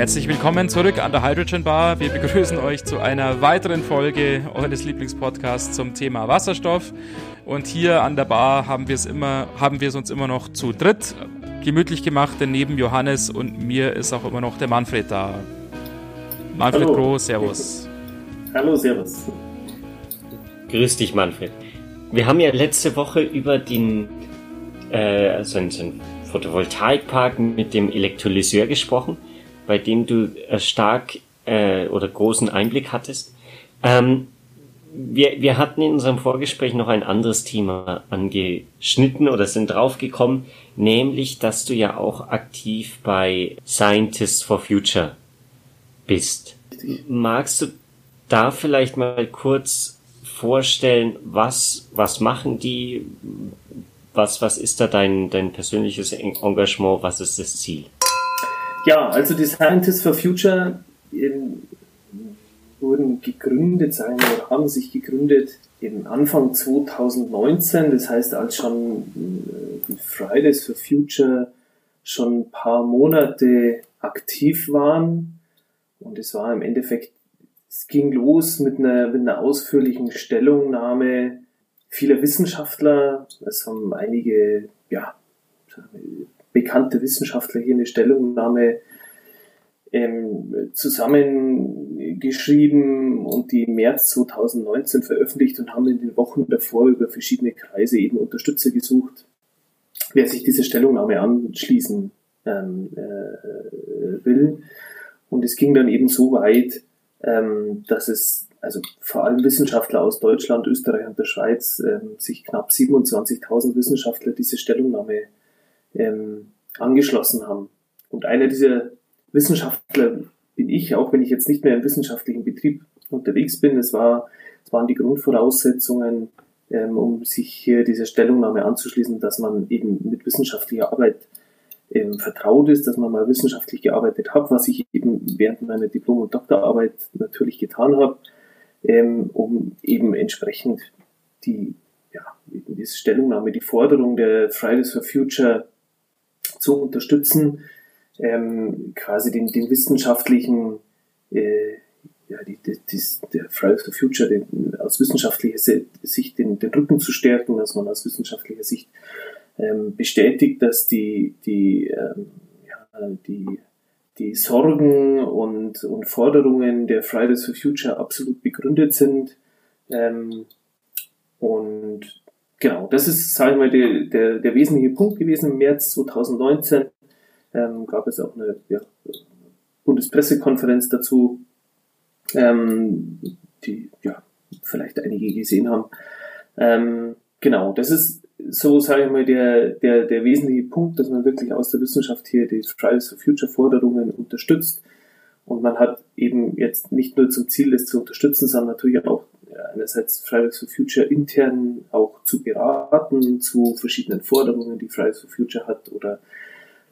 Herzlich willkommen zurück an der Hydrogen Bar. Wir begrüßen euch zu einer weiteren Folge eures Lieblingspodcasts zum Thema Wasserstoff. Und hier an der Bar haben wir es immer, haben wir es uns immer noch zu dritt gemütlich gemacht, denn neben Johannes und mir ist auch immer noch der Manfred da. Manfred Hallo. Pro, Servus. Hallo, Servus. Grüß dich, Manfred. Wir haben ja letzte Woche über den äh, so einen, so einen Photovoltaikpark mit dem Elektrolyseur gesprochen bei dem du äh, stark äh, oder großen Einblick hattest. Ähm, wir, wir hatten in unserem Vorgespräch noch ein anderes Thema angeschnitten oder sind draufgekommen, nämlich, dass du ja auch aktiv bei Scientists for Future bist. Magst du da vielleicht mal kurz vorstellen, was, was machen die, was, was ist da dein, dein persönliches Engagement, was ist das Ziel? Ja, also die Scientists for Future eben, wurden gegründet, sagen wir, haben sich gegründet eben Anfang 2019, das heißt, als schon äh, die Fridays for Future schon ein paar Monate aktiv waren. Und es war im Endeffekt, es ging los mit einer, mit einer ausführlichen Stellungnahme vieler Wissenschaftler, es haben einige, ja, bekannte Wissenschaftler hier eine Stellungnahme ähm, zusammengeschrieben und die im März 2019 veröffentlicht und haben in den Wochen davor über verschiedene Kreise eben Unterstützer gesucht, wer sich dieser Stellungnahme anschließen ähm, äh, will. Und es ging dann eben so weit, ähm, dass es also vor allem Wissenschaftler aus Deutschland, Österreich und der Schweiz ähm, sich knapp 27.000 Wissenschaftler diese Stellungnahme ähm, angeschlossen haben. Und einer dieser Wissenschaftler bin ich, auch wenn ich jetzt nicht mehr im wissenschaftlichen Betrieb unterwegs bin. Es, war, es waren die Grundvoraussetzungen, ähm, um sich hier dieser Stellungnahme anzuschließen, dass man eben mit wissenschaftlicher Arbeit ähm, vertraut ist, dass man mal wissenschaftlich gearbeitet hat, was ich eben während meiner Diplom- und Doktorarbeit natürlich getan habe, ähm, um eben entsprechend die, ja, diese Stellungnahme, die Forderung der Fridays for Future zu unterstützen, ähm, quasi den, den wissenschaftlichen, äh, ja, die, die, die, der Fridays for Future den, aus wissenschaftlicher Sicht den, den Rücken zu stärken, dass man aus wissenschaftlicher Sicht ähm, bestätigt, dass die, die, ähm, ja, die, die Sorgen und, und Forderungen der Fridays for Future absolut begründet sind. Ähm, und genau, das ist, sagen wir, der, der, der wesentliche Punkt gewesen. Im März 2019 ähm, gab es auch eine ja, Bundespressekonferenz dazu, ähm, die ja, vielleicht einige gesehen haben. Ähm, genau, das ist so, sage ich mal, der, der, der wesentliche Punkt, dass man wirklich aus der Wissenschaft hier die Fridays for Future Forderungen unterstützt. Und man hat eben jetzt nicht nur zum Ziel, das zu unterstützen, sondern natürlich auch einerseits Fridays for Future intern auch zu beraten zu verschiedenen Forderungen, die Fridays for Future hat oder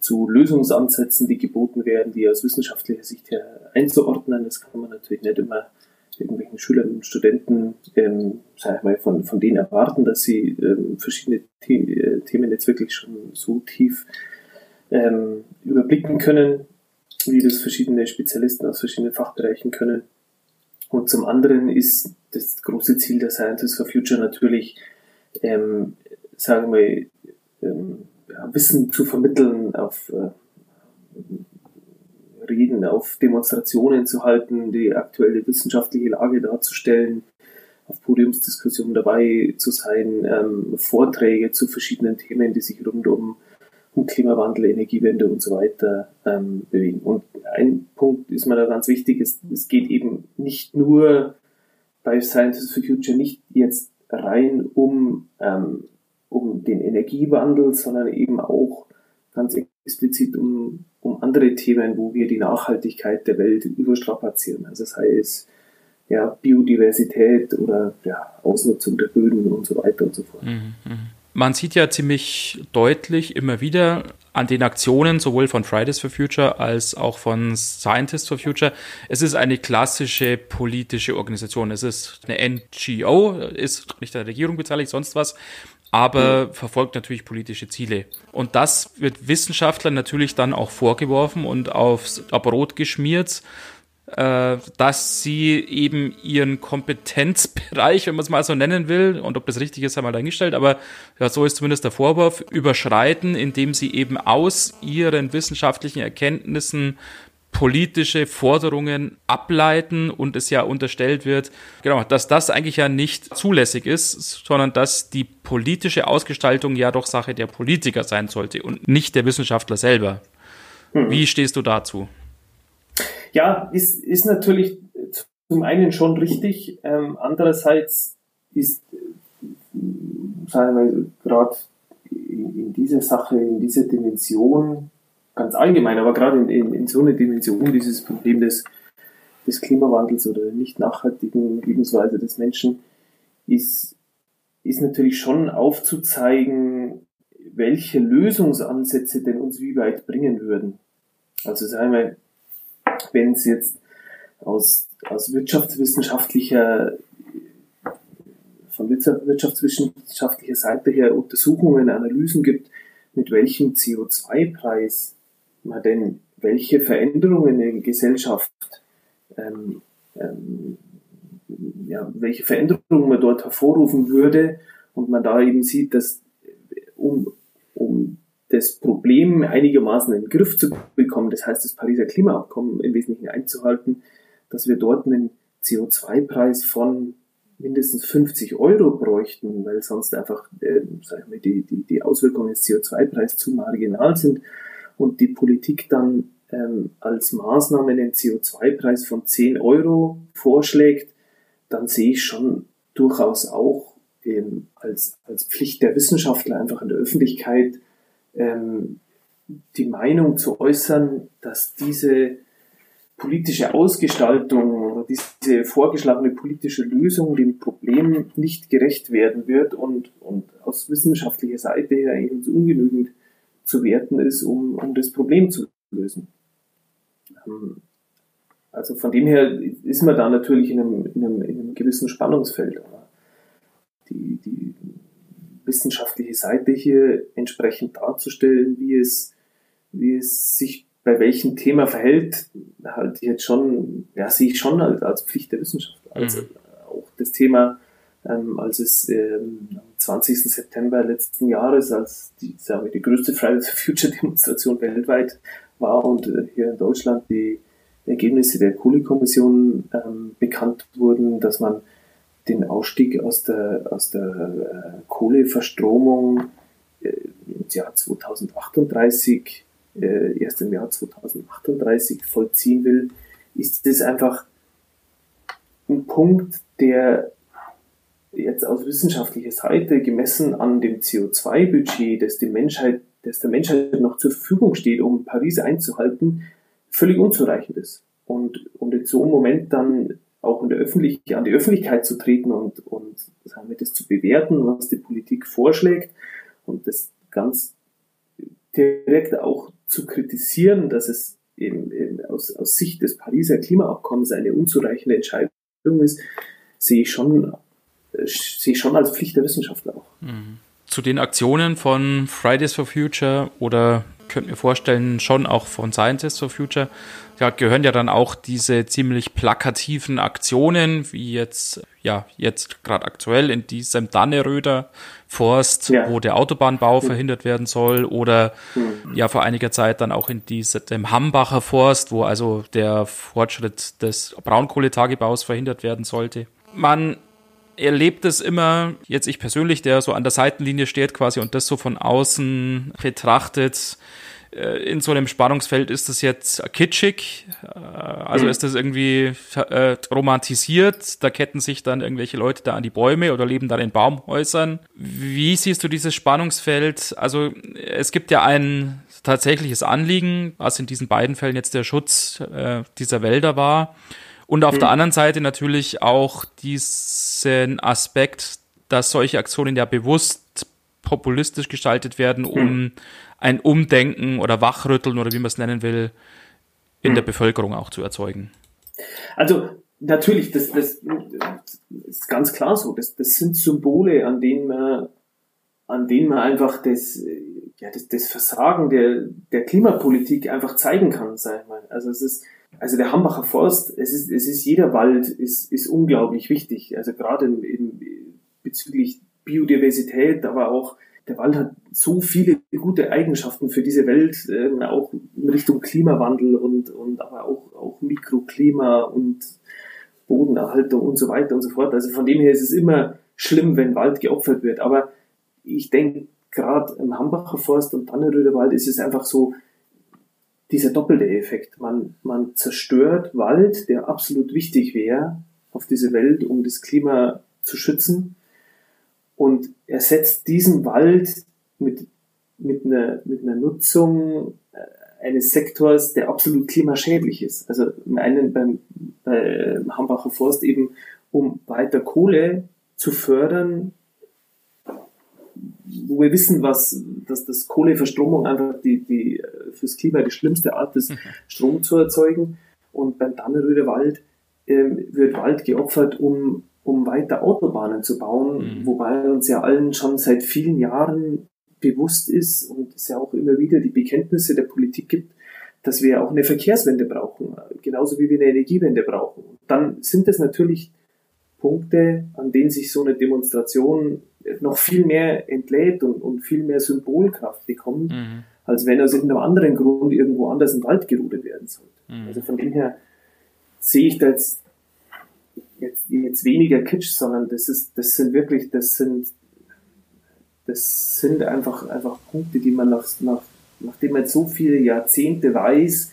zu Lösungsansätzen, die geboten werden, die aus wissenschaftlicher Sicht her einzuordnen. Das kann man natürlich nicht immer irgendwelchen Schülern und Studenten, ähm, sag ich mal, von, von denen erwarten, dass sie ähm, verschiedene The äh, Themen jetzt wirklich schon so tief ähm, überblicken können, wie das verschiedene Spezialisten aus verschiedenen Fachbereichen können. Und zum anderen ist das große Ziel der Scientists for Future natürlich, ähm, sagen wir, ähm, ja, Wissen zu vermitteln, auf äh, Reden, auf Demonstrationen zu halten, die aktuelle wissenschaftliche Lage darzustellen, auf Podiumsdiskussionen dabei zu sein, ähm, Vorträge zu verschiedenen Themen, die sich rund um um Klimawandel, Energiewende und so weiter ähm, bewegen. Und ein Punkt ist mir da ganz wichtig, es, es geht eben nicht nur bei Scientists for Future nicht jetzt rein um, ähm, um den Energiewandel, sondern eben auch ganz explizit um, um andere Themen, wo wir die Nachhaltigkeit der Welt überstrapazieren. Also sei es ja, Biodiversität oder ja, Ausnutzung der Böden und so weiter und so fort. Mhm, mh man sieht ja ziemlich deutlich immer wieder an den Aktionen sowohl von Fridays for Future als auch von Scientists for Future. Es ist eine klassische politische Organisation. Es ist eine NGO, ist nicht der Regierung beteiligt, sonst was. aber verfolgt natürlich politische Ziele. Und das wird Wissenschaftlern natürlich dann auch vorgeworfen und aufs Brot geschmiert, dass sie eben ihren Kompetenzbereich, wenn man es mal so nennen will, und ob das richtig ist, haben wir dahingestellt, aber ja, so ist zumindest der Vorwurf, überschreiten, indem sie eben aus ihren wissenschaftlichen Erkenntnissen politische Forderungen ableiten und es ja unterstellt wird, genau, dass das eigentlich ja nicht zulässig ist, sondern dass die politische Ausgestaltung ja doch Sache der Politiker sein sollte und nicht der Wissenschaftler selber. Mhm. Wie stehst du dazu? Ja, ist, ist natürlich zum einen schon richtig, ähm, andererseits ist, sagen wir, gerade in, in dieser Sache, in dieser Dimension ganz allgemein, aber gerade in, in, in so einer Dimension dieses Problem des, des Klimawandels oder nicht nachhaltigen Lebensweise des Menschen ist, ist natürlich schon aufzuzeigen, welche Lösungsansätze denn uns wie weit bringen würden. Also sagen wir, wenn es jetzt aus, aus wirtschaftswissenschaftlicher von wirtschaftswissenschaftlicher Seite her Untersuchungen, Analysen gibt, mit welchem CO2-Preis man denn welche Veränderungen in der Gesellschaft, ähm, ähm, ja, welche Veränderungen man dort hervorrufen würde und man da eben sieht, dass um, um das Problem einigermaßen in den Griff zu bekommen, das heißt das Pariser Klimaabkommen im Wesentlichen einzuhalten, dass wir dort einen CO2-Preis von mindestens 50 Euro bräuchten, weil sonst einfach äh, sagen wir, die, die, die Auswirkungen des CO2-Preises zu marginal sind und die Politik dann ähm, als Maßnahme den CO2-Preis von 10 Euro vorschlägt, dann sehe ich schon durchaus auch ähm, als, als Pflicht der Wissenschaftler einfach in der Öffentlichkeit ähm, die Meinung zu äußern, dass diese politische Ausgestaltung oder diese vorgeschlagene politische Lösung dem Problem nicht gerecht werden wird und, und aus wissenschaftlicher Seite her eigentlich ungenügend zu werten ist, um, um das Problem zu lösen. Ähm, also von dem her ist man da natürlich in einem, in einem, in einem gewissen Spannungsfeld. Die, die wissenschaftliche Seite hier entsprechend darzustellen, wie es, wie es sich bei welchem Thema verhält, halt jetzt schon, ja, sehe ich schon als, als Pflicht der Wissenschaft. Also mhm. auch das Thema ähm, als es ähm, am 20. September letzten Jahres, als die, sagen wir, die größte Fridays for Future Demonstration weltweit war und äh, hier in Deutschland die Ergebnisse der Kohlekommission ähm, bekannt wurden, dass man den Ausstieg aus der, aus der äh, Kohleverstromung äh, im Jahr 2038, äh, erst im Jahr 2038 vollziehen will, ist das einfach ein Punkt, der jetzt aus wissenschaftlicher Seite gemessen an dem CO2-Budget, das, die Menschheit, das der Menschheit noch zur Verfügung steht, um Paris einzuhalten, völlig unzureichend ist. Und, und in so einem Moment dann auch in der Öffentlich an die Öffentlichkeit zu treten und, und sagen wir, das zu bewerten, was die Politik vorschlägt und das ganz direkt auch zu kritisieren, dass es eben, eben aus, aus Sicht des Pariser Klimaabkommens eine unzureichende Entscheidung ist, sehe ich schon sehe ich schon als Pflicht der Wissenschaftler auch. Mhm. Zu den Aktionen von Fridays for Future oder könnt mir vorstellen, schon auch von Scientists for Future, ja, gehören ja dann auch diese ziemlich plakativen Aktionen, wie jetzt, ja, jetzt gerade aktuell in diesem Danneröder Forst, ja. wo der Autobahnbau mhm. verhindert werden soll, oder mhm. ja vor einiger Zeit dann auch in diesem Hambacher Forst, wo also der Fortschritt des Braunkohletagebaus verhindert werden sollte. Man erlebt es immer, jetzt ich persönlich, der so an der Seitenlinie steht quasi und das so von außen betrachtet, äh, in so einem Spannungsfeld ist das jetzt kitschig, äh, also mhm. ist das irgendwie äh, romantisiert, da ketten sich dann irgendwelche Leute da an die Bäume oder leben dann in Baumhäusern. Wie siehst du dieses Spannungsfeld? Also es gibt ja ein tatsächliches Anliegen, was in diesen beiden Fällen jetzt der Schutz äh, dieser Wälder war. Und auf mhm. der anderen Seite natürlich auch diesen Aspekt, dass solche Aktionen ja bewusst populistisch gestaltet werden, um mhm. ein Umdenken oder Wachrütteln oder wie man es nennen will, in mhm. der Bevölkerung auch zu erzeugen. Also natürlich, das, das, ist ganz klar so. Das, das sind Symbole, an denen man an denen man einfach das, ja, das, das Versagen der, der Klimapolitik einfach zeigen kann, sag ich mal. Also es ist, also der Hambacher Forst, es ist, es ist jeder Wald ist, ist unglaublich wichtig. Also gerade im, im, bezüglich Biodiversität, aber auch der Wald hat so viele gute Eigenschaften für diese Welt, äh, auch in Richtung Klimawandel und, und aber auch, auch Mikroklima und Bodenerhaltung und so weiter und so fort. Also von dem her ist es immer schlimm, wenn Wald geopfert wird. Aber ich denke, gerade im Hambacher Forst und Tannenröder Wald ist es einfach so, dieser doppelte Effekt. Man, man zerstört Wald, der absolut wichtig wäre auf diese Welt, um das Klima zu schützen und ersetzt diesen Wald mit, mit, einer, mit einer Nutzung äh, eines Sektors, der absolut klimaschädlich ist. Also einen beim, bei Hambacher Forst eben, um weiter Kohle zu fördern, wo wir wissen, was, dass das Kohleverstromung einfach die, die fürs Klima die schlimmste Art ist, mhm. Strom zu erzeugen. Und beim Dannenröder Wald ähm, wird Wald geopfert, um um weiter Autobahnen zu bauen, mhm. wobei uns ja allen schon seit vielen Jahren bewusst ist und es ja auch immer wieder die Bekenntnisse der Politik gibt, dass wir auch eine Verkehrswende brauchen, genauso wie wir eine Energiewende brauchen. Dann sind es natürlich Punkte, an denen sich so eine Demonstration noch viel mehr entlädt und, und viel mehr Symbolkraft bekommt, mhm. als wenn aus irgendeinem anderen Grund irgendwo anders im Wald gerodet werden sollte. Mhm. Also von dem her sehe ich da jetzt jetzt, jetzt weniger Kitsch, sondern das ist, das sind wirklich, das sind, das sind einfach, einfach Punkte, die man nach, nach, nachdem man so viele Jahrzehnte weiß,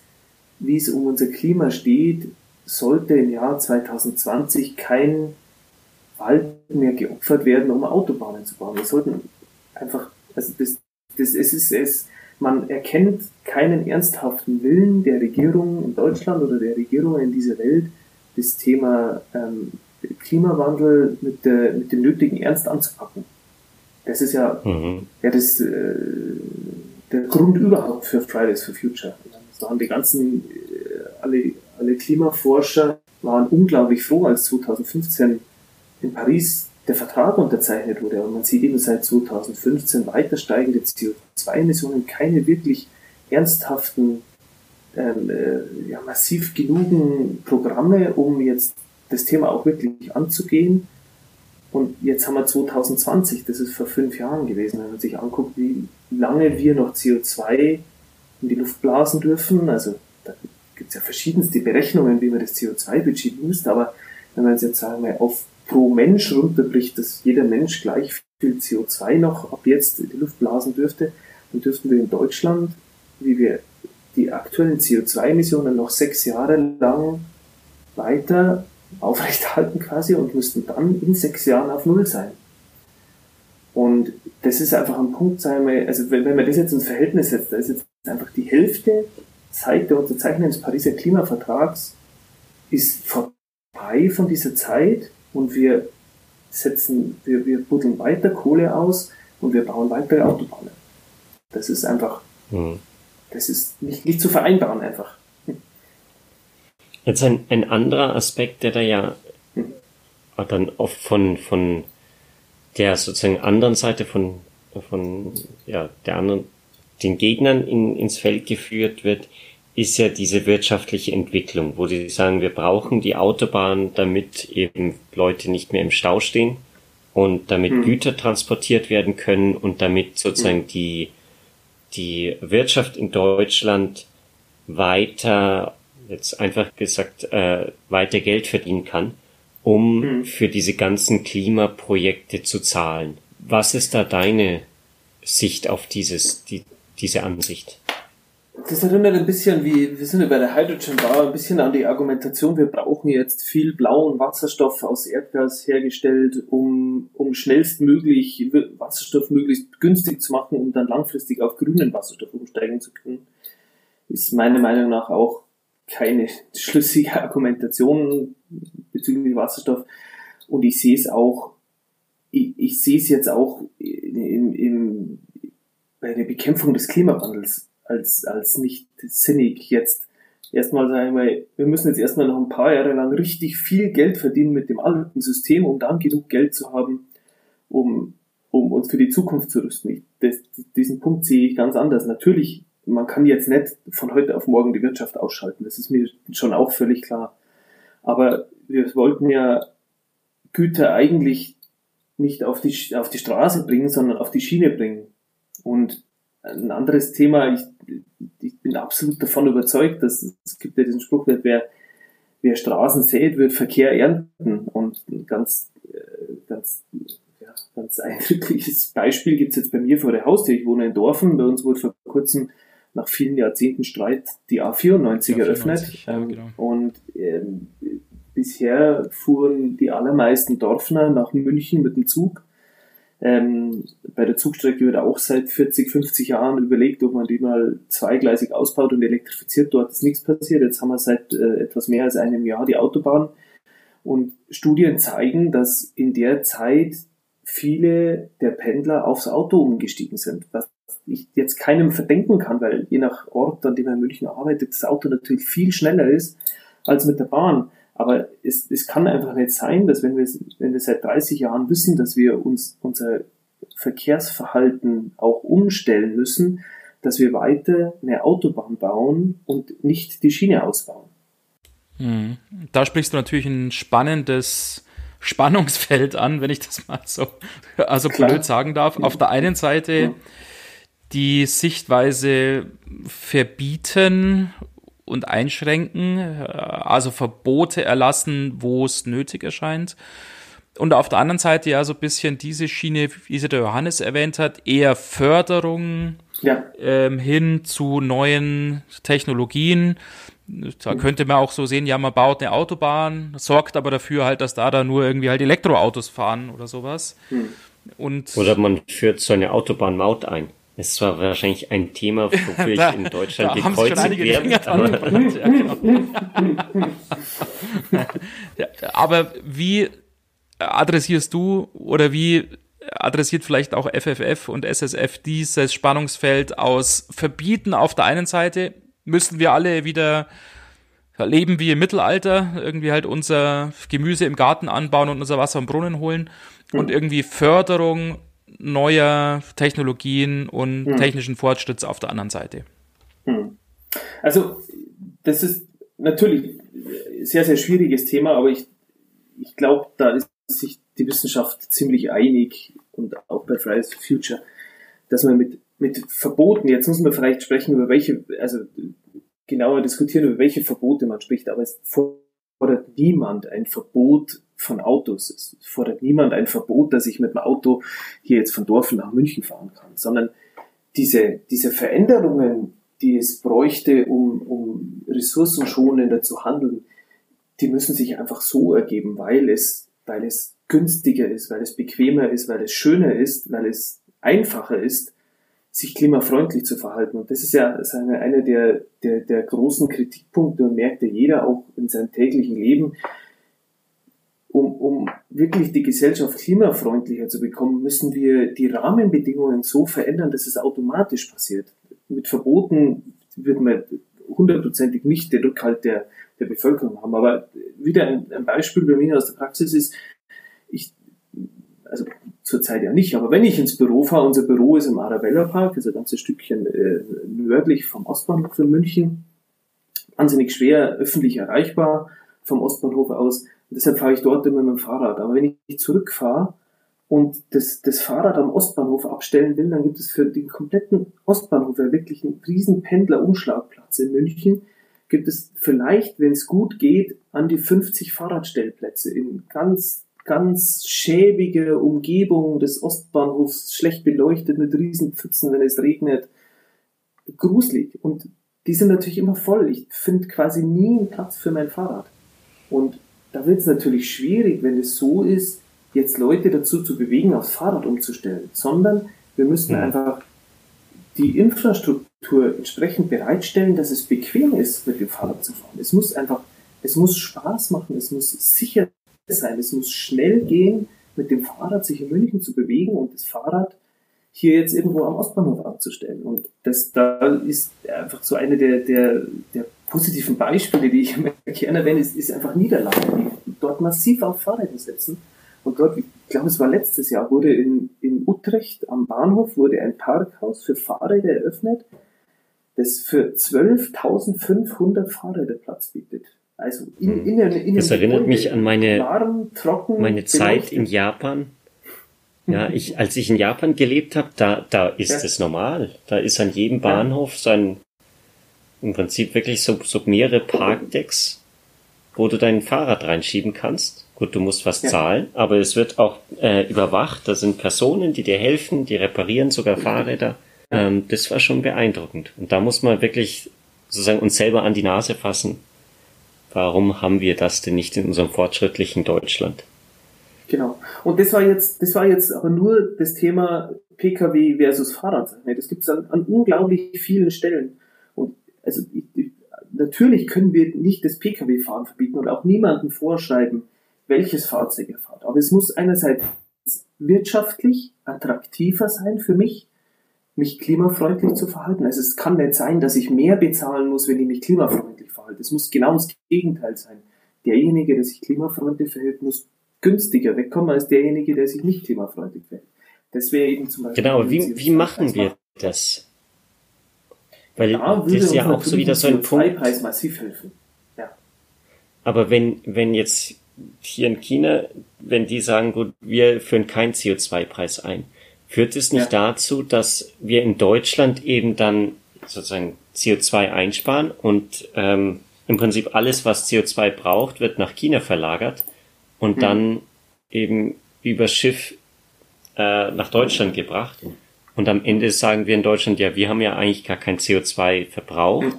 wie es um unser Klima steht, sollte im Jahr 2020 kein Wald mehr geopfert werden, um Autobahnen zu bauen. Wir sollten einfach, also das, das es ist es, man erkennt keinen ernsthaften Willen der Regierung in Deutschland oder der Regierung in dieser Welt, das Thema ähm, Klimawandel mit, der, mit dem nötigen Ernst anzupacken. Das ist ja, mhm. ja das, äh, der Grund überhaupt für Fridays for Future. Da haben die ganzen, äh, alle, alle Klimaforscher waren unglaublich froh, als 2015 in Paris der Vertrag unterzeichnet wurde. Und man sieht eben seit 2015 weiter steigende CO2-Emissionen, keine wirklich ernsthaften ähm, äh, ja, massiv genugen Programme, um jetzt das Thema auch wirklich anzugehen. Und jetzt haben wir 2020, das ist vor fünf Jahren gewesen, wenn man sich anguckt, wie lange wir noch CO2 in die Luft blasen dürfen. Also da gibt es ja verschiedenste Berechnungen, wie man das CO2-Budget misst, aber wenn man es jetzt sagen wir auf pro Mensch runterbricht, dass jeder Mensch gleich viel CO2 noch ab jetzt in die Luft blasen dürfte, dann dürften wir in Deutschland, wie wir die aktuellen CO2-Emissionen noch sechs Jahre lang weiter aufrechterhalten quasi und müssten dann in sechs Jahren auf Null sein. Und das ist einfach ein Punkt, sagen wir, also wenn, wenn man das jetzt ins Verhältnis setzt, da ist jetzt einfach die Hälfte seit der Unterzeichnung des Pariser Klimavertrags ist vorbei von dieser Zeit und wir setzen, wir, wir buddeln weiter Kohle aus und wir bauen weitere Autobahnen. Das ist einfach mhm. Das ist nicht, nicht zu vereinbaren einfach. Jetzt ein, ein anderer Aspekt, der da ja hm. dann oft von, von der sozusagen anderen Seite von, von ja, der anderen, den Gegnern in, ins Feld geführt wird, ist ja diese wirtschaftliche Entwicklung, wo die sagen, wir brauchen die Autobahn, damit eben Leute nicht mehr im Stau stehen und damit hm. Güter transportiert werden können und damit sozusagen hm. die die Wirtschaft in Deutschland weiter, jetzt einfach gesagt, äh, weiter Geld verdienen kann, um mhm. für diese ganzen Klimaprojekte zu zahlen. Was ist da deine Sicht auf dieses, die, diese Ansicht? Das erinnert ein bisschen wie, wir sind ja bei der Hydrogen Bar, ein bisschen an die Argumentation, wir brauchen jetzt viel blauen Wasserstoff aus Erdgas hergestellt, um, um schnellstmöglich Wasserstoff möglichst günstig zu machen, um dann langfristig auf grünen Wasserstoff umsteigen zu können. Ist meiner Meinung nach auch keine schlüssige Argumentation bezüglich Wasserstoff. Und ich sehe es auch, ich, ich sehe es jetzt auch im, im, bei der Bekämpfung des Klimawandels als, als nicht sinnig jetzt erstmal sagen wir, wir müssen jetzt erstmal noch ein paar Jahre lang richtig viel Geld verdienen mit dem alten System, um dann genug Geld zu haben, um, um uns für die Zukunft zu rüsten. das, diesen Punkt sehe ich ganz anders. Natürlich, man kann jetzt nicht von heute auf morgen die Wirtschaft ausschalten. Das ist mir schon auch völlig klar. Aber wir wollten ja Güter eigentlich nicht auf die, auf die Straße bringen, sondern auf die Schiene bringen. Und ein anderes Thema, ich, ich bin absolut davon überzeugt, dass es gibt ja diesen Spruch, wer, wer Straßen sät, wird Verkehr ernten. Und ein ganz, äh, ganz, ja, ganz eindrückliches Beispiel gibt es jetzt bei mir vor der Haustür. Ich wohne in Dorfen, bei uns wurde vor kurzem nach vielen Jahrzehnten Streit die A94 eröffnet. Ja, genau. Und ähm, bisher fuhren die allermeisten Dorfner nach München mit dem Zug. Ähm, bei der Zugstrecke wird auch seit 40, 50 Jahren überlegt, ob man die mal zweigleisig ausbaut und elektrifiziert. Dort ist nichts passiert. Jetzt haben wir seit äh, etwas mehr als einem Jahr die Autobahn. Und Studien zeigen, dass in der Zeit viele der Pendler aufs Auto umgestiegen sind. Was ich jetzt keinem verdenken kann, weil je nach Ort, an dem er in München arbeitet, das Auto natürlich viel schneller ist als mit der Bahn. Aber es, es kann einfach nicht sein, dass wenn wir, wenn wir seit 30 Jahren wissen, dass wir uns unser Verkehrsverhalten auch umstellen müssen, dass wir weiter eine Autobahn bauen und nicht die Schiene ausbauen. Hm. Da sprichst du natürlich ein spannendes Spannungsfeld an, wenn ich das mal so also blöd sagen darf. Auf der einen Seite die Sichtweise verbieten und einschränken, äh, also Verbote erlassen, wo es nötig erscheint. Und auf der anderen Seite ja so ein bisschen diese Schiene, wie sie der Johannes erwähnt hat, eher Förderung ja. ähm, hin zu neuen Technologien. Da könnte man auch so sehen, ja, man baut eine Autobahn, sorgt aber dafür halt, dass da da nur irgendwie halt Elektroautos fahren oder sowas. Hm. Und oder man führt so eine Autobahnmaut ein. Es war wahrscheinlich ein Thema, wofür ich in Deutschland gekreuzigt werde. Aber, ja, genau. ja, aber wie adressierst du oder wie adressiert vielleicht auch FFF und SSF dieses Spannungsfeld aus Verbieten auf der einen Seite, müssen wir alle wieder leben wie im Mittelalter, irgendwie halt unser Gemüse im Garten anbauen und unser Wasser im Brunnen holen und irgendwie Förderung neuer Technologien und hm. technischen Fortschritts auf der anderen Seite. Hm. Also, das ist natürlich ein sehr, sehr schwieriges Thema, aber ich, ich glaube, da ist sich die Wissenschaft ziemlich einig und auch bei Fridays for Future, dass man mit, mit Verboten, jetzt muss man vielleicht sprechen über welche, also genauer diskutieren, über welche Verbote man spricht, aber es fordert niemand ein Verbot von Autos. Es fordert niemand ein Verbot, dass ich mit dem Auto hier jetzt von Dorfen nach München fahren kann, sondern diese, diese Veränderungen, die es bräuchte, um, um ressourcenschonender zu handeln, die müssen sich einfach so ergeben, weil es, weil es günstiger ist, weil es bequemer ist, weil es schöner ist, weil es einfacher ist, sich klimafreundlich zu verhalten. Und das ist ja einer der, der, der großen Kritikpunkte und merkt ja jeder auch in seinem täglichen Leben, um, um wirklich die Gesellschaft klimafreundlicher zu bekommen, müssen wir die Rahmenbedingungen so verändern, dass es automatisch passiert. Mit Verboten wird man hundertprozentig nicht den Rückhalt der, der Bevölkerung haben. Aber wieder ein, ein Beispiel bei mir aus der Praxis ist, ich, also zurzeit ja nicht, aber wenn ich ins Büro fahre, unser Büro ist im Arabella Park, ist ein ganzes Stückchen äh, nördlich vom Ostbahnhof in München, wahnsinnig schwer öffentlich erreichbar vom Ostbahnhof aus. Deshalb fahre ich dort immer mit dem Fahrrad. Aber wenn ich zurückfahre und das, das Fahrrad am Ostbahnhof abstellen will, dann gibt es für den kompletten Ostbahnhof, ja wirklich einen riesen Pendlerumschlagplatz in München, gibt es vielleicht, wenn es gut geht, an die 50 Fahrradstellplätze in ganz, ganz schäbige Umgebung des Ostbahnhofs, schlecht beleuchtet mit riesen Pfützen, wenn es regnet. Gruselig. Und die sind natürlich immer voll. Ich finde quasi nie einen Platz für mein Fahrrad. Und da wird es natürlich schwierig, wenn es so ist, jetzt Leute dazu zu bewegen, aufs Fahrrad umzustellen, sondern wir müssen ja. einfach die Infrastruktur entsprechend bereitstellen, dass es bequem ist, mit dem Fahrrad zu fahren. Es muss einfach, es muss Spaß machen, es muss sicher sein, es muss schnell gehen, mit dem Fahrrad sich in München zu bewegen und das Fahrrad hier jetzt irgendwo am Ostbahnhof abzustellen. Und das da ist einfach so eine der, der, der positiven Beispiele, die ich immer gerne erwähne, ist, ist einfach Niederlande, die dort massiv auf Fahrräder setzen Und dort, ich glaube, es war letztes Jahr, wurde in, in Utrecht am Bahnhof wurde ein Parkhaus für Fahrräder eröffnet, das für 12.500 Fahrräder Platz bietet. Also in, in, in, in Das erinnert Gebäude, mich an meine, warm, trocken, meine Zeit in Japan. Ja, ich, als ich in Japan gelebt habe, da, da ist ja. es normal. Da ist an jedem Bahnhof so ein, im Prinzip wirklich so, so mehrere Parkdecks, wo du dein Fahrrad reinschieben kannst. Gut, du musst was ja. zahlen, aber es wird auch äh, überwacht. Da sind Personen, die dir helfen, die reparieren sogar Fahrräder. Ähm, das war schon beeindruckend. Und da muss man wirklich sozusagen uns selber an die Nase fassen. Warum haben wir das denn nicht in unserem fortschrittlichen Deutschland? Genau. Und das war jetzt, das war jetzt aber nur das Thema Pkw versus Fahrrad. Das gibt es an, an unglaublich vielen Stellen. Und also ich, natürlich können wir nicht das Pkw-Fahren verbieten und auch niemandem vorschreiben, welches Fahrzeug er fährt. Aber es muss einerseits wirtschaftlich attraktiver sein für mich, mich klimafreundlich zu verhalten. Also es kann nicht sein, dass ich mehr bezahlen muss, wenn ich mich klimafreundlich verhalte. Es muss genau das Gegenteil sein. Derjenige, der sich klimafreundlich verhält, muss günstiger wegkommen als derjenige, der sich nicht klimafreundlich verhält. Das wäre eben zum Beispiel. Genau, wie, wie machen wir das? Weil da das ist ja auch so wieder so ein Punkt. Preis massiv helfen. Ja. Aber wenn, wenn jetzt hier in China, wenn die sagen, gut, wir führen keinen CO2-Preis ein, führt es nicht ja. dazu, dass wir in Deutschland eben dann sozusagen CO2 einsparen und ähm, im Prinzip alles, was CO2 braucht, wird nach China verlagert und hm. dann eben über Schiff äh, nach Deutschland gebracht. Und am Ende sagen wir in Deutschland, ja, wir haben ja eigentlich gar kein CO2 verbraucht,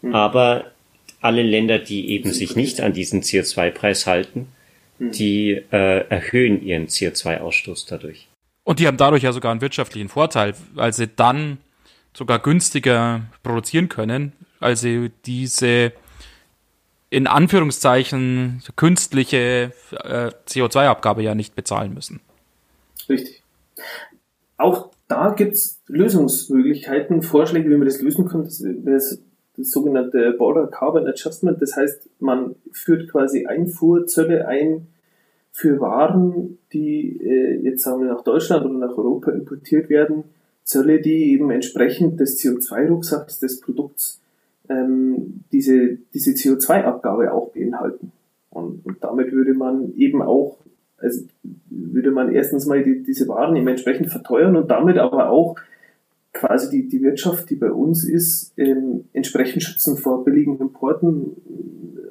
hm. aber alle Länder, die eben sich nicht an diesen CO2-Preis halten, hm. die äh, erhöhen ihren CO2-Ausstoß dadurch. Und die haben dadurch ja sogar einen wirtschaftlichen Vorteil, weil sie dann sogar günstiger produzieren können, als sie diese in Anführungszeichen künstliche äh, CO2-Abgabe ja nicht bezahlen müssen. Richtig. Auch da gibt es Lösungsmöglichkeiten, Vorschläge, wie man das lösen kann. Das, das, das sogenannte Border Carbon Adjustment. Das heißt, man führt quasi Einfuhrzölle ein für Waren, die äh, jetzt sagen wir nach Deutschland oder nach Europa importiert werden. Zölle, die eben entsprechend des CO2-Rucksacks des Produkts ähm, diese, diese CO2-Abgabe auch beinhalten. Und, und damit würde man eben auch, also würde man erstens mal die, diese Waren eben entsprechend verteuern und damit aber auch quasi die, die Wirtschaft, die bei uns ist, ähm, entsprechend schützen vor billigen Importen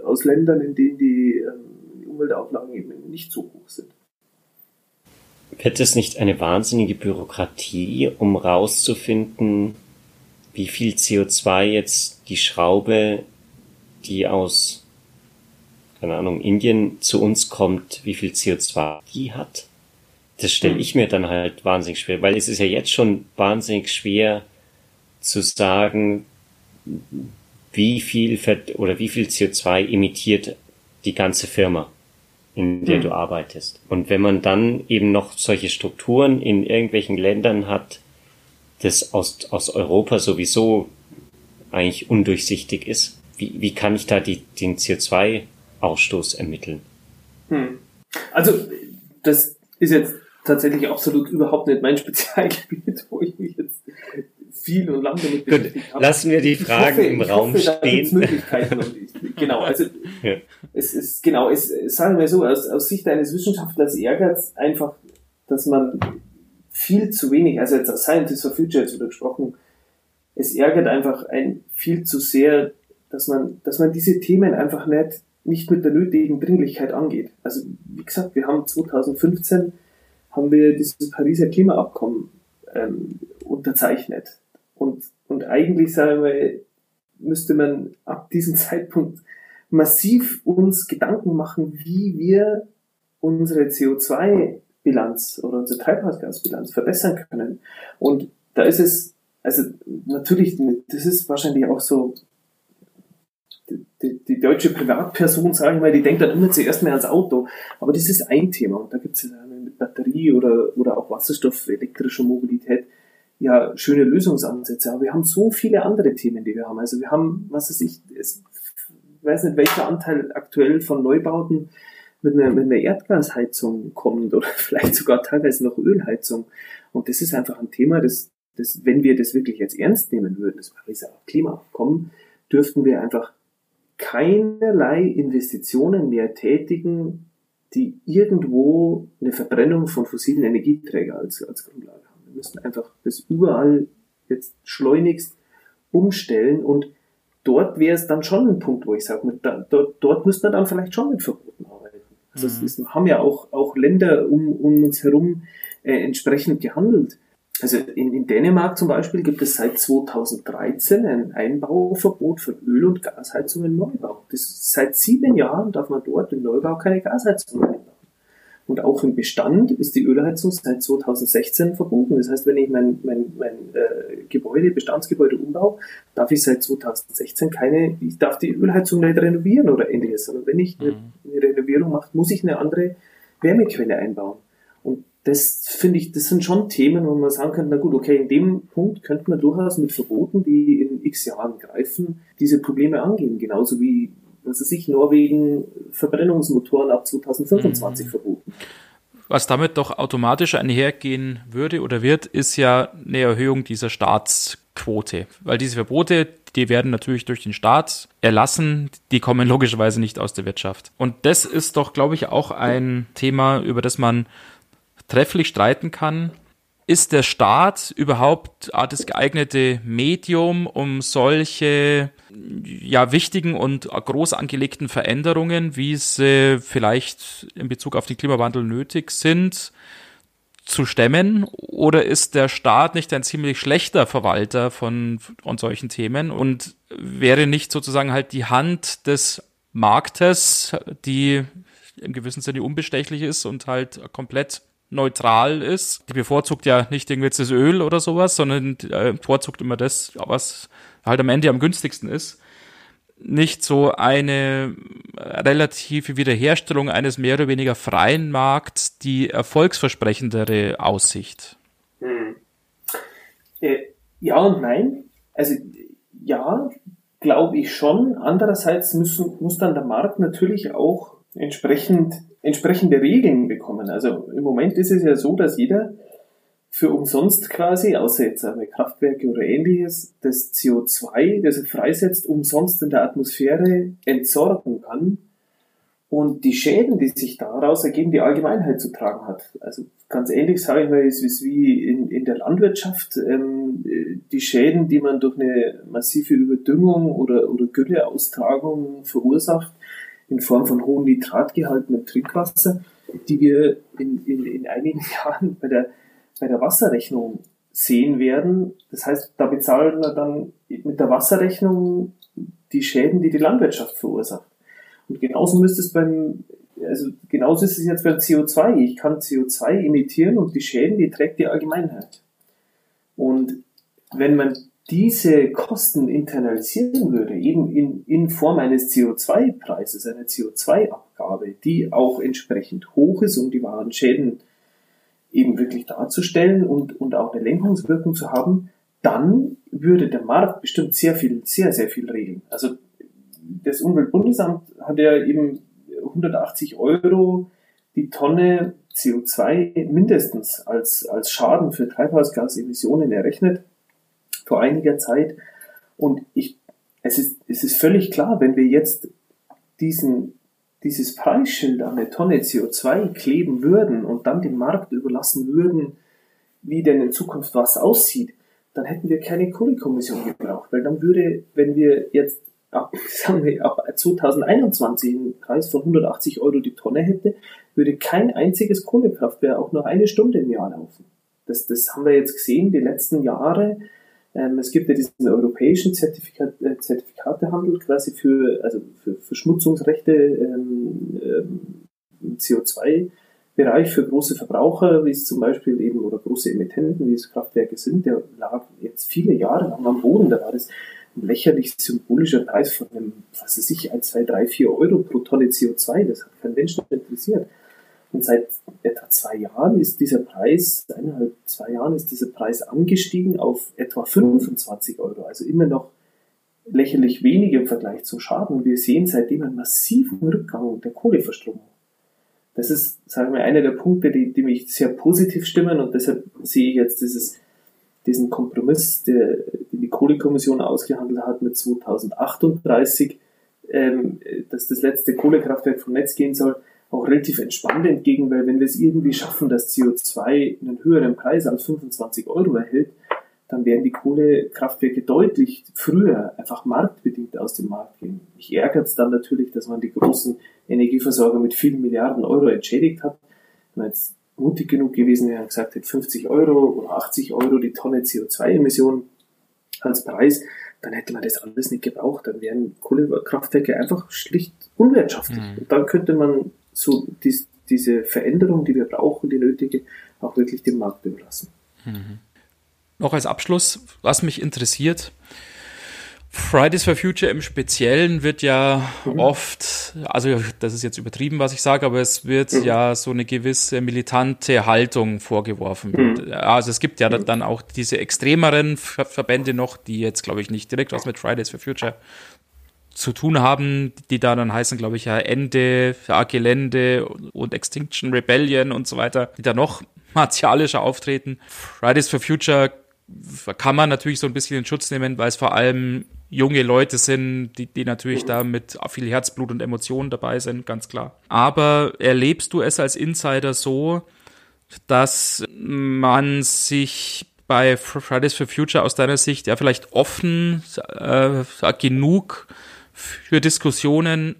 aus Ländern, in denen die ähm, Umweltauflagen eben nicht so hoch sind. Wird es nicht eine wahnsinnige Bürokratie, um rauszufinden, wie viel CO2 jetzt die Schraube, die aus, keine Ahnung, Indien zu uns kommt, wie viel CO2 die hat. Das stelle ich mir dann halt wahnsinnig schwer, weil es ist ja jetzt schon wahnsinnig schwer zu sagen, wie viel oder wie viel CO2 emittiert die ganze Firma, in der hm. du arbeitest. Und wenn man dann eben noch solche Strukturen in irgendwelchen Ländern hat, das aus, aus Europa sowieso eigentlich undurchsichtig ist. Wie, wie kann ich da die, den CO2-Ausstoß ermitteln? Hm. Also, das ist jetzt tatsächlich absolut überhaupt nicht mein Spezialgebiet, wo ich mich jetzt viel und lange damit beschäftigt habe. Lassen wir die Fragen hoffe, im Raum hoffe, stehen. Möglichkeiten ich, genau, also ja. es ist genau, es sagen wir so, aus, aus Sicht eines Wissenschaftlers ärgert es einfach, dass man viel zu wenig, also jetzt als Scientist for Future jetzt wieder gesprochen, es ärgert einfach ein viel zu sehr, dass man, dass man diese Themen einfach nicht, nicht mit der nötigen Dringlichkeit angeht. Also, wie gesagt, wir haben 2015 haben wir dieses Pariser Klimaabkommen ähm, unterzeichnet. Und, und eigentlich, sagen wir, müsste man ab diesem Zeitpunkt massiv uns Gedanken machen, wie wir unsere CO2 Bilanz oder unsere Treibhausgasbilanz verbessern können. Und da ist es, also natürlich, das ist wahrscheinlich auch so, die, die deutsche Privatperson, sage ich mal, die denkt dann immer zuerst mehr ans Auto. Aber das ist ein Thema. Und da gibt es ja mit Batterie oder, oder auch Wasserstoff, elektrischer Mobilität ja schöne Lösungsansätze. Aber wir haben so viele andere Themen, die wir haben. Also wir haben, was weiß ich, es, ich weiß nicht, welcher Anteil aktuell von Neubauten mit einer, mit einer Erdgasheizung kommt oder vielleicht sogar teilweise noch Ölheizung. Und das ist einfach ein Thema, das, das wenn wir das wirklich jetzt ernst nehmen würden, das Pariser Klimaabkommen, dürften wir einfach keinerlei Investitionen mehr tätigen, die irgendwo eine Verbrennung von fossilen Energieträgern als, als Grundlage haben. Wir müssen einfach das überall jetzt schleunigst umstellen und dort wäre es dann schon ein Punkt, wo ich sage, dort, dort müsste man dann vielleicht schon mit Verboten. Also mhm. es, es haben ja auch, auch Länder um, um uns herum äh, entsprechend gehandelt. Also in, in Dänemark zum Beispiel gibt es seit 2013 ein Einbauverbot für Öl- und Gasheizungen im Neubau. Das, seit sieben Jahren darf man dort im Neubau keine Gasheizung mehr. Und auch im Bestand ist die Ölheizung seit 2016 verboten. Das heißt, wenn ich mein, mein, mein äh, Gebäude, Bestandsgebäude umbaue, darf ich seit 2016 keine, ich darf die Ölheizung nicht renovieren oder ähnliches, sondern wenn ich eine, mhm. eine Renovierung mache, muss ich eine andere Wärmequelle einbauen. Und das finde ich, das sind schon Themen, wo man sagen kann, na gut, okay, in dem Punkt könnte man durchaus mit Verboten, die in x Jahren greifen, diese Probleme angehen. Genauso wie was weiß ich, Norwegen Verbrennungsmotoren ab 2025 mhm. verboten. Was damit doch automatisch einhergehen würde oder wird, ist ja eine Erhöhung dieser Staatsquote. Weil diese Verbote, die werden natürlich durch den Staat erlassen, die kommen logischerweise nicht aus der Wirtschaft. Und das ist doch, glaube ich, auch ein Thema, über das man trefflich streiten kann, ist der Staat überhaupt das geeignete Medium, um solche ja wichtigen und groß angelegten Veränderungen, wie sie vielleicht in Bezug auf den Klimawandel nötig sind, zu stemmen? Oder ist der Staat nicht ein ziemlich schlechter Verwalter von, von solchen Themen und wäre nicht sozusagen halt die Hand des Marktes, die im gewissen Sinne unbestechlich ist und halt komplett neutral ist. Die bevorzugt ja nicht irgendwie das Öl oder sowas, sondern äh, bevorzugt immer das, was halt am Ende am günstigsten ist. Nicht so eine relative Wiederherstellung eines mehr oder weniger freien Markts, die erfolgsversprechendere Aussicht. Hm. Äh, ja und nein. Also ja, glaube ich schon. Andererseits müssen, muss dann der Markt natürlich auch entsprechend entsprechende Regeln bekommen. Also im Moment ist es ja so, dass jeder für umsonst quasi, außer jetzt einmal Kraftwerke oder ähnliches, das CO2, das er freisetzt, umsonst in der Atmosphäre entsorgen kann. Und die Schäden, die sich daraus ergeben, die Allgemeinheit zu tragen hat. Also ganz ähnlich sage ich mal, ist es wie in, in der Landwirtschaft. Ähm, die Schäden, die man durch eine massive Überdüngung oder, oder Gülleaustragung verursacht, in Form von hohen Nitratgehalten im Trinkwasser, die wir in, in, in einigen Jahren bei der, bei der Wasserrechnung sehen werden. Das heißt, da bezahlen wir dann mit der Wasserrechnung die Schäden, die die Landwirtschaft verursacht. Und genauso müsste es beim, also genauso ist es jetzt beim CO2. Ich kann CO2 emittieren und die Schäden, die trägt die Allgemeinheit. Und wenn man diese Kosten internalisieren würde, eben in, in Form eines CO2-Preises, einer CO2-Abgabe, die auch entsprechend hoch ist, um die wahren Schäden eben wirklich darzustellen und, und auch eine Lenkungswirkung zu haben, dann würde der Markt bestimmt sehr viel, sehr, sehr viel regeln. Also das Umweltbundesamt hat ja eben 180 Euro die Tonne CO2 mindestens als, als Schaden für Treibhausgasemissionen errechnet vor einiger Zeit. Und ich, es ist, es ist völlig klar, wenn wir jetzt diesen, dieses Preisschild an eine Tonne CO2 kleben würden und dann den Markt überlassen würden, wie denn in Zukunft was aussieht, dann hätten wir keine Kohlekommission gebraucht, weil dann würde, wenn wir jetzt ab, sagen wir, ab 2021 einen Preis von 180 Euro die Tonne hätte, würde kein einziges Kohlekraftwerk auch nur eine Stunde im Jahr laufen. Das, das haben wir jetzt gesehen, die letzten Jahre ähm, es gibt ja diesen europäischen Zertifikat, äh, Zertifikatehandel quasi für, also für Verschmutzungsrechte ähm, ähm, CO2-Bereich für große Verbraucher, wie es zum Beispiel eben, oder große Emittenten, wie es Kraftwerke sind, der lag jetzt viele Jahre lang am Boden. Da war das ein lächerlich symbolischer Preis von einem, was weiß ich, 1, 2, 3, 4 Euro pro Tonne CO2. Das hat kein Mensch interessiert. Und seit etwa zwei Jahren ist dieser Preis, eineinhalb, zwei Jahren ist dieser Preis angestiegen auf etwa 25 Euro. Also immer noch lächerlich wenig im Vergleich zum Schaden. Wir sehen seitdem einen massiven Rückgang der Kohleverstromung. Das ist, sagen wir, einer der Punkte, die, die mich sehr positiv stimmen und deshalb sehe ich jetzt dieses, diesen Kompromiss, der, den die Kohlekommission ausgehandelt hat mit 2038, ähm, dass das letzte Kohlekraftwerk vom Netz gehen soll, auch relativ entspannt entgegen, weil wenn wir es irgendwie schaffen, dass CO2 einen höheren Preis als 25 Euro erhält, dann werden die Kohlekraftwerke deutlich früher einfach marktbedingt aus dem Markt gehen. Mich ärgert es dann natürlich, dass man die großen Energieversorger mit vielen Milliarden Euro entschädigt hat. Wenn man jetzt mutig genug gewesen wäre und gesagt hätte, 50 Euro oder 80 Euro die Tonne CO2-Emissionen als Preis, dann hätte man das alles nicht gebraucht. Dann wären Kohlekraftwerke einfach schlicht unwirtschaftlich. Mhm. Und dann könnte man so dies, diese Veränderung, die wir brauchen, die nötige, auch wirklich dem Markt überlassen. Mhm. Noch als Abschluss, was mich interessiert, Fridays for Future im Speziellen wird ja mhm. oft, also das ist jetzt übertrieben, was ich sage, aber es wird mhm. ja so eine gewisse militante Haltung vorgeworfen. Mhm. Also es gibt ja mhm. dann auch diese extremeren Verbände noch, die jetzt, glaube ich, nicht direkt was mit Fridays for Future zu tun haben, die da dann heißen, glaube ich, ja Ende, ja, Gelände und Extinction Rebellion und so weiter, die da noch martialischer auftreten. Fridays for Future kann man natürlich so ein bisschen in Schutz nehmen, weil es vor allem junge Leute sind, die, die natürlich da mit viel Herzblut und Emotionen dabei sind, ganz klar. Aber erlebst du es als Insider so, dass man sich bei Fridays for Future aus deiner Sicht ja vielleicht offen äh, genug für Diskussionen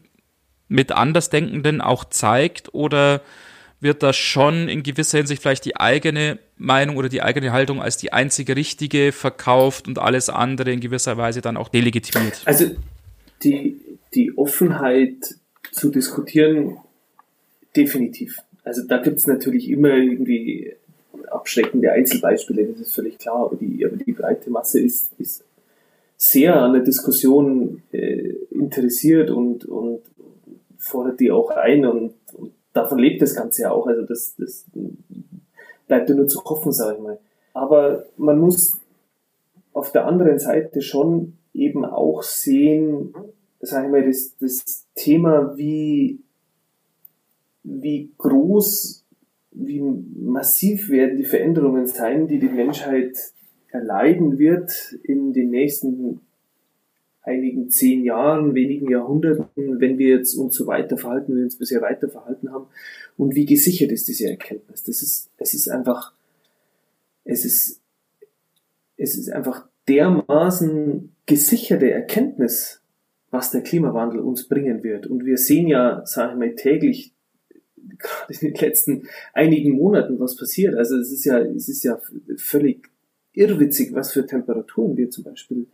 mit Andersdenkenden auch zeigt oder wird da schon in gewisser Hinsicht vielleicht die eigene Meinung oder die eigene Haltung als die einzige richtige verkauft und alles andere in gewisser Weise dann auch delegitimiert. Also die, die Offenheit zu diskutieren, definitiv. Also da gibt es natürlich immer irgendwie abschreckende Einzelbeispiele, das ist völlig klar, aber die, aber die breite Masse ist, ist sehr an der Diskussion äh, interessiert und, und fordert die auch ein und, und davon lebt das Ganze ja auch. Also das, das bleibt ja nur zu hoffen, sage ich mal. Aber man muss auf der anderen Seite schon eben auch sehen, sage ich mal, das, das Thema, wie, wie groß, wie massiv werden die Veränderungen sein, die die Menschheit erleiden wird in den nächsten einigen zehn Jahren, wenigen Jahrhunderten, wenn wir jetzt uns so weiter verhalten, wie wir uns bisher weiter verhalten haben. Und wie gesichert ist diese Erkenntnis? Das ist, es ist einfach, es ist, es ist einfach dermaßen gesicherte Erkenntnis, was der Klimawandel uns bringen wird. Und wir sehen ja, sage ich mal, täglich, gerade in den letzten einigen Monaten, was passiert. Also es ist ja, es ist ja völlig irrwitzig, was für Temperaturen wir zum Beispiel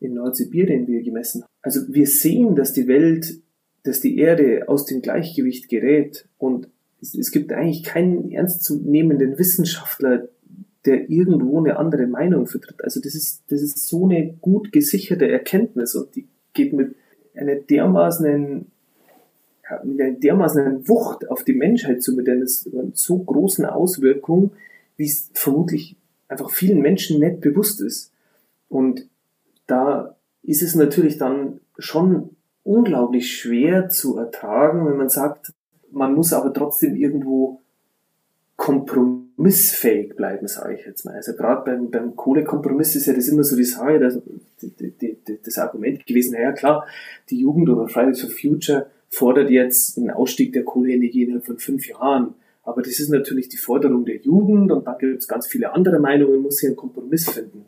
in Nordsibirien wir gemessen haben. Also wir sehen, dass die Welt, dass die Erde aus dem Gleichgewicht gerät und es, es gibt eigentlich keinen ernstzunehmenden Wissenschaftler, der irgendwo eine andere Meinung vertritt. Also das ist, das ist so eine gut gesicherte Erkenntnis und die geht mit einer dermaßen mit einer dermaßen Wucht auf die Menschheit zu, mit einer so großen Auswirkung, wie es vermutlich einfach vielen Menschen nicht bewusst ist. Und da ist es natürlich dann schon unglaublich schwer zu ertragen, wenn man sagt, man muss aber trotzdem irgendwo kompromissfähig bleiben, sage ich jetzt mal. Also gerade beim, beim Kohlekompromiss ist ja das immer so die Sache, das, das Argument gewesen, naja klar, die Jugend oder Fridays for Future fordert jetzt einen Ausstieg der Kohleenergie innerhalb von fünf Jahren. Aber das ist natürlich die Forderung der Jugend und da gibt es ganz viele andere Meinungen, man muss hier einen Kompromiss finden.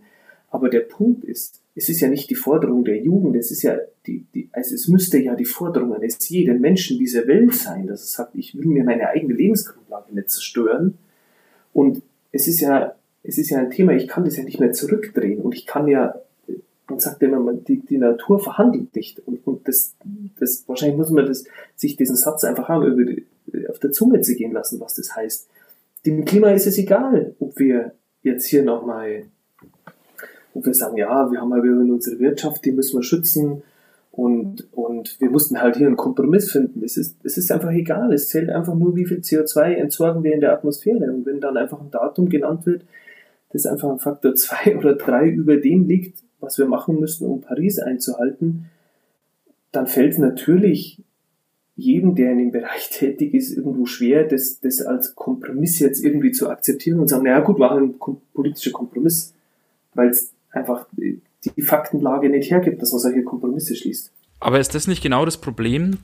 Aber der Punkt ist, es ist ja nicht die Forderung der Jugend, es ist ja die, die, also es müsste ja die Forderung eines jeden Menschen dieser Welt sein, dass er sagt, ich will mir meine eigene Lebensgrundlage nicht zerstören. Und es ist ja, es ist ja ein Thema, ich kann das ja nicht mehr zurückdrehen und ich kann ja, man sagt immer, die, die Natur verhandelt nicht. Und, und das, das, wahrscheinlich muss man das, sich diesen Satz einfach haben, über auf der Zunge zu gehen lassen, was das heißt. Dem Klima ist es egal, ob wir jetzt hier nochmal wo wir sagen, ja, wir haben ja in unsere Wirtschaft, die müssen wir schützen und, und wir mussten halt hier einen Kompromiss finden. Es ist, es ist einfach egal. Es zählt einfach nur, wie viel CO2 entsorgen wir in der Atmosphäre. Und wenn dann einfach ein Datum genannt wird, das einfach ein Faktor zwei oder drei über dem liegt, was wir machen müssen, um Paris einzuhalten, dann fällt natürlich jedem, der in dem Bereich tätig ist, irgendwo schwer, das, das als Kompromiss jetzt irgendwie zu akzeptieren und sagen, naja gut, war ein politischer Kompromiss, weil es einfach die Faktenlage nicht hergibt, dass man solche Kompromisse schließt. Aber ist das nicht genau das Problem,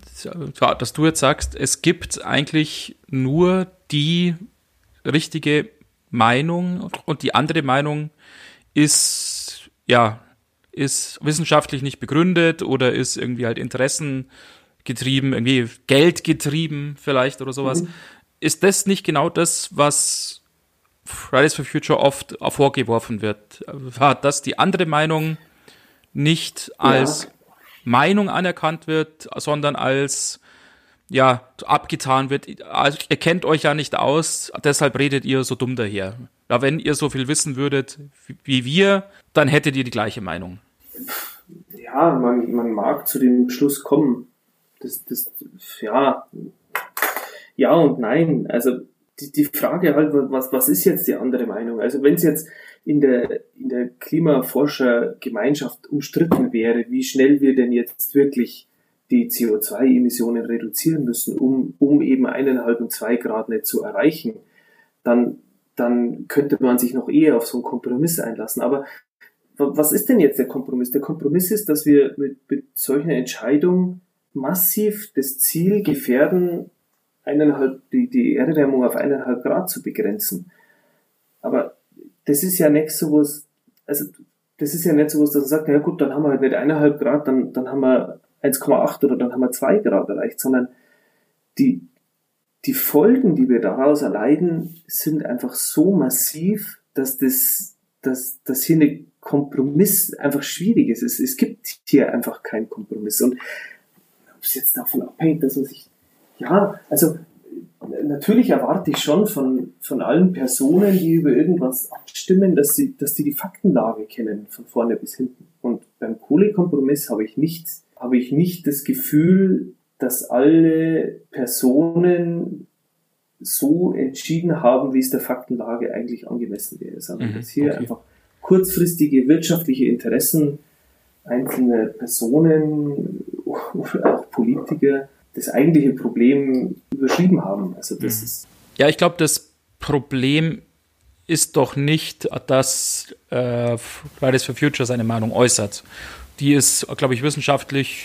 dass du jetzt sagst, es gibt eigentlich nur die richtige Meinung und die andere Meinung ist, ja, ist wissenschaftlich nicht begründet oder ist irgendwie halt interessengetrieben, irgendwie geldgetrieben vielleicht oder sowas. Mhm. Ist das nicht genau das, was Fridays for Future oft vorgeworfen wird? Dass die andere Meinung nicht als ja. Meinung anerkannt wird, sondern als ja, abgetan wird. Also, ihr kennt euch ja nicht aus, deshalb redet ihr so dumm daher. Ja, wenn ihr so viel wissen würdet wie wir, dann hättet ihr die gleiche Meinung. Ja, man, man mag zu dem Schluss kommen. Das, das, ja, ja und nein. Also die, die Frage halt, was, was ist jetzt die andere Meinung? Also wenn es jetzt in der, in der Klimaforschergemeinschaft umstritten wäre, wie schnell wir denn jetzt wirklich die CO2-Emissionen reduzieren müssen, um, um eben eineinhalb und zwei Grad nicht zu erreichen, dann, dann könnte man sich noch eher auf so einen Kompromiss einlassen. Aber was ist denn jetzt der Kompromiss? Der Kompromiss ist, dass wir mit, mit solchen Entscheidungen massiv das Ziel gefährden, eineinhalb, die, die Erderwärmung auf eineinhalb Grad zu begrenzen. Aber das ist ja nicht so was, also das ist ja nicht so was, dass man sagt, na gut, dann haben wir halt nicht eineinhalb Grad, dann, dann haben wir 1,8 oder dann haben wir zwei Grad erreicht, sondern die, die Folgen, die wir daraus erleiden, sind einfach so massiv, dass das, dass, dass hier ein Kompromiss einfach schwierig ist. Es, es gibt hier einfach keinen Kompromiss. Und es jetzt davon abhängt, dass man sich ja, also natürlich erwarte ich schon von, von allen Personen, die über irgendwas abstimmen, dass sie, dass die die Faktenlage kennen, von vorne bis hinten. Und beim Kohlekompromiss habe ich nicht, habe ich nicht das Gefühl, dass alle Personen so entschieden haben, wie es der Faktenlage eigentlich angemessen wäre, sondern mhm, dass hier okay. einfach kurzfristige wirtschaftliche Interessen einzelner Personen oder auch Politiker das eigentliche Problem überschrieben haben. Also das mhm. ist ja, ich glaube, das Problem ist doch nicht, dass äh, Fridays for Future seine Meinung äußert. Die ist, glaube ich, wissenschaftlich,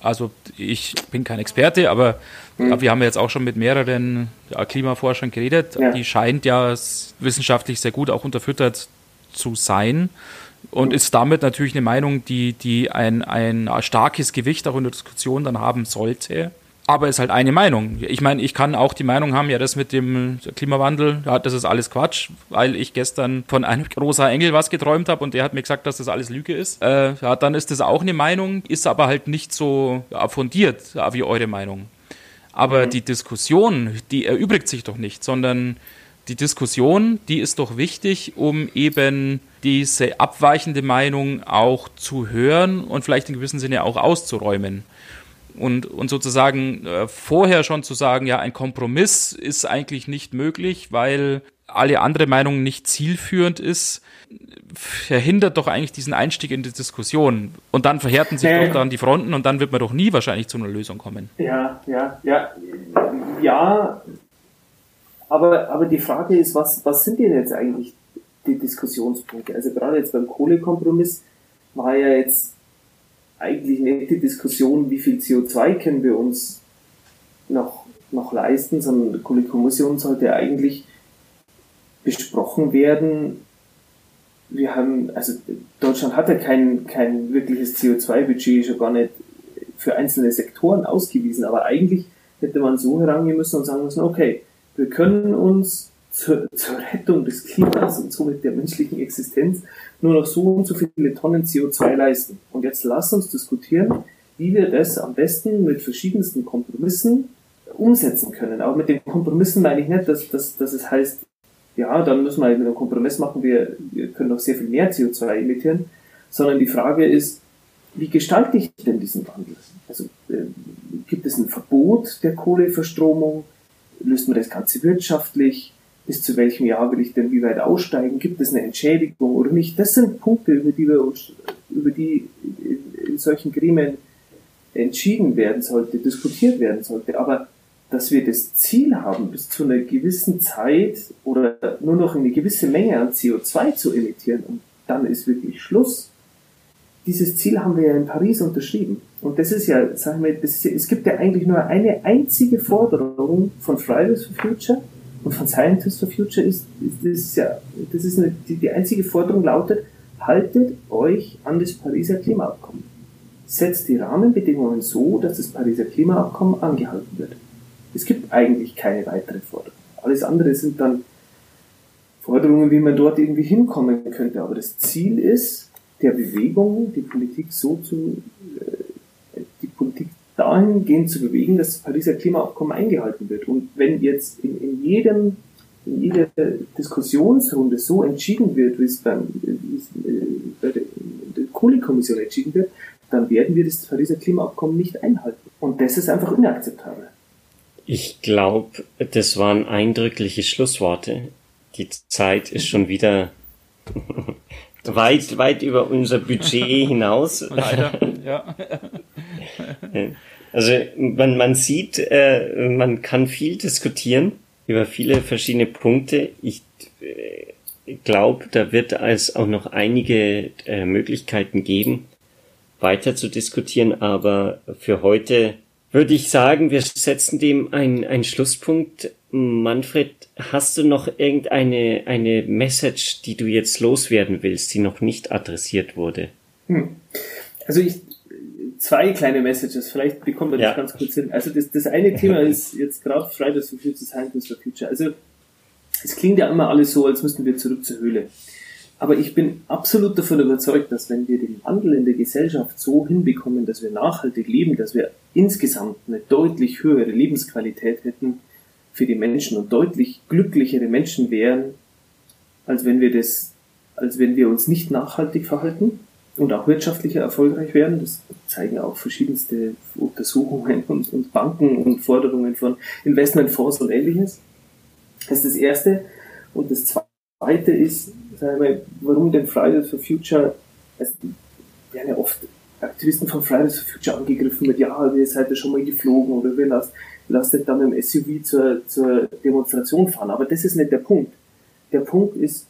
also ich bin kein Experte, aber mhm. wir haben jetzt auch schon mit mehreren ja, Klimaforschern geredet. Ja. Die scheint ja wissenschaftlich sehr gut auch unterfüttert zu sein und ist damit natürlich eine Meinung, die, die ein, ein starkes Gewicht auch in der Diskussion dann haben sollte aber ist halt eine Meinung. Ich meine, ich kann auch die Meinung haben, ja, das mit dem Klimawandel, ja, das ist alles Quatsch, weil ich gestern von einem rosa Engel was geträumt habe und der hat mir gesagt, dass das alles Lüge ist. Äh, ja, dann ist das auch eine Meinung, ist aber halt nicht so ja, fundiert ja, wie eure Meinung. Aber mhm. die Diskussion, die erübrigt sich doch nicht, sondern die Diskussion, die ist doch wichtig, um eben diese abweichende Meinung auch zu hören und vielleicht in gewissem Sinne auch auszuräumen. Und, und sozusagen äh, vorher schon zu sagen, ja, ein Kompromiss ist eigentlich nicht möglich, weil alle andere Meinung nicht zielführend ist, verhindert doch eigentlich diesen Einstieg in die Diskussion. Und dann verhärten sich äh, doch dann die Fronten und dann wird man doch nie wahrscheinlich zu einer Lösung kommen. Ja, ja, ja, ja. Aber, aber die Frage ist, was, was sind denn jetzt eigentlich die Diskussionspunkte? Also gerade jetzt beim Kohlekompromiss war ja jetzt eigentlich nicht die Diskussion, wie viel CO2 können wir uns noch, noch leisten, sondern die Kohlekommission sollte eigentlich besprochen werden. Wir haben, also Deutschland hat ja kein, kein wirkliches CO2-Budget, schon gar nicht für einzelne Sektoren ausgewiesen, aber eigentlich hätte man so herangehen müssen und sagen müssen, okay, wir können uns zur, zur Rettung des Klimas und somit der menschlichen Existenz nur noch so und so viele Tonnen CO2 leisten. Und jetzt lass uns diskutieren, wie wir das am besten mit verschiedensten Kompromissen umsetzen können. Aber mit den Kompromissen meine ich nicht, dass, dass, dass es heißt, ja, dann müssen wir halt mit einem Kompromiss machen, wir, wir können noch sehr viel mehr CO2 emittieren, sondern die Frage ist, wie gestalte ich denn diesen Wandel? Also äh, gibt es ein Verbot der Kohleverstromung? Löst man das Ganze wirtschaftlich? bis zu welchem Jahr will ich denn wie weit aussteigen, gibt es eine Entschädigung oder nicht. Das sind Punkte, über die wir uns, über die in solchen Gremien entschieden werden sollte, diskutiert werden sollte. Aber dass wir das Ziel haben, bis zu einer gewissen Zeit oder nur noch eine gewisse Menge an CO2 zu emittieren und dann ist wirklich Schluss. Dieses Ziel haben wir ja in Paris unterschrieben. Und das ist ja, sagen wir, ja, es gibt ja eigentlich nur eine einzige Forderung von Fridays for Future und von Scientists for Future ist, ist das ja, das ist eine, die, die einzige Forderung lautet, haltet euch an das Pariser Klimaabkommen. Setzt die Rahmenbedingungen so, dass das Pariser Klimaabkommen angehalten wird. Es gibt eigentlich keine weitere Forderung. Alles andere sind dann Forderungen, wie man dort irgendwie hinkommen könnte. Aber das Ziel ist, der Bewegung die Politik so zu, äh, die Politik dahingehend zu bewegen, dass das Pariser Klimaabkommen eingehalten wird. Und wenn jetzt in, in jedem in jeder Diskussionsrunde so entschieden wird, wie es beim, äh, bei der Kohlekommission entschieden wird, dann werden wir das Pariser Klimaabkommen nicht einhalten. Und das ist einfach inakzeptabel. Ich glaube, das waren eindrückliche Schlussworte. Die Zeit ist schon wieder weit, weit über unser Budget hinaus. Leider, ja. Also man, man sieht, äh, man kann viel diskutieren über viele verschiedene Punkte. Ich äh, glaube, da wird es auch noch einige äh, Möglichkeiten geben, weiter zu diskutieren. Aber für heute würde ich sagen, wir setzen dem einen, einen Schlusspunkt. Manfred, hast du noch irgendeine eine Message, die du jetzt loswerden willst, die noch nicht adressiert wurde? Hm. Also ich zwei kleine Messages, vielleicht bekommen wir das ja. ganz kurz hin. Also das, das eine Thema ist jetzt gerade Fridays for Future, Scientists for Future. Also es klingt ja immer alles so, als müssten wir zurück zur Höhle. Aber ich bin absolut davon überzeugt, dass wenn wir den Wandel in der Gesellschaft so hinbekommen, dass wir nachhaltig leben, dass wir insgesamt eine deutlich höhere Lebensqualität hätten für die Menschen und deutlich glücklichere Menschen wären, als wenn wir das, als wenn wir uns nicht nachhaltig verhalten und auch wirtschaftlicher erfolgreich werden. Das zeigen auch verschiedenste Untersuchungen und, und Banken und Forderungen von Investmentfonds und ähnliches. Das ist das Erste. Und das Zweite ist, wir, warum denn Fridays for Future, also werden ja oft Aktivisten von Fridays for Future angegriffen mit, ja, ihr seid ja schon mal geflogen oder wir lasst, lasst dann im SUV zur, zur Demonstration fahren. Aber das ist nicht der Punkt. Der Punkt ist,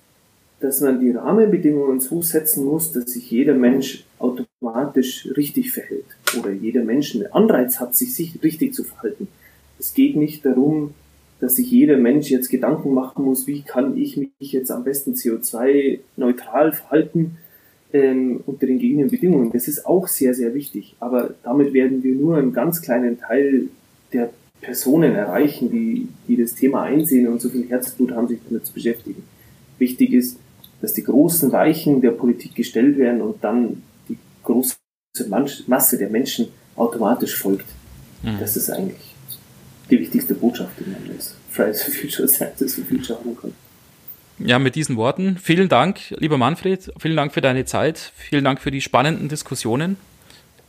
dass man die Rahmenbedingungen so setzen muss, dass sich jeder Mensch automatisch richtig verhält oder jeder Mensch einen Anreiz hat, sich, sich richtig zu verhalten. Es geht nicht darum, dass sich jeder Mensch jetzt Gedanken machen muss, wie kann ich mich jetzt am besten CO2-neutral verhalten ähm, unter den gegebenen Bedingungen. Das ist auch sehr, sehr wichtig. Aber damit werden wir nur einen ganz kleinen Teil der Personen erreichen, die, die das Thema einsehen und so viel Herzblut haben, sich damit zu beschäftigen. Wichtig ist, dass die großen Weichen der Politik gestellt werden und dann die große Masse der Menschen automatisch folgt. Mhm. Das ist eigentlich die wichtigste Botschaft, die man als Fridays for Future, Scientists for Future haben kann. Ja, mit diesen Worten vielen Dank, lieber Manfred, vielen Dank für deine Zeit, vielen Dank für die spannenden Diskussionen.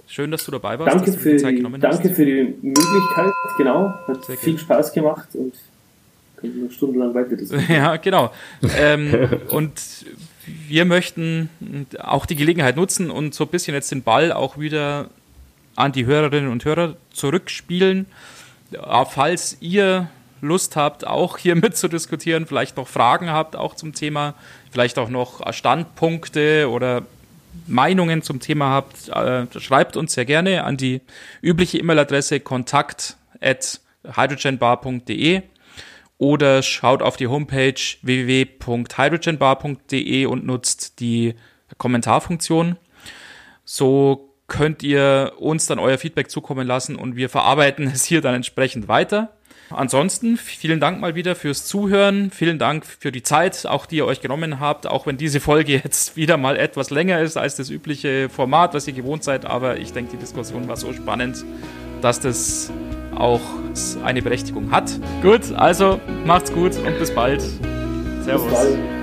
Schön, dass du dabei warst. Danke, für, die, danke für die Möglichkeit, genau. Hat Sehr viel Spaß gemacht und können noch stundenlang weiter diskutieren. Ja, genau. ähm, und wir möchten auch die Gelegenheit nutzen und so ein bisschen jetzt den Ball auch wieder an die Hörerinnen und Hörer zurückspielen falls ihr Lust habt, auch hier mitzudiskutieren, vielleicht noch Fragen habt, auch zum Thema, vielleicht auch noch Standpunkte oder Meinungen zum Thema habt, äh, schreibt uns sehr gerne an die übliche E-Mail-Adresse kontakt at hydrogenbar.de oder schaut auf die Homepage www.hydrogenbar.de und nutzt die Kommentarfunktion. So könnt ihr uns dann euer Feedback zukommen lassen und wir verarbeiten es hier dann entsprechend weiter. Ansonsten vielen Dank mal wieder fürs Zuhören. Vielen Dank für die Zeit, auch die ihr euch genommen habt, auch wenn diese Folge jetzt wieder mal etwas länger ist als das übliche Format, was ihr gewohnt seid. Aber ich denke, die Diskussion war so spannend, dass das auch eine Berechtigung hat. Gut, also macht's gut und bis bald. Servus. Bis bald.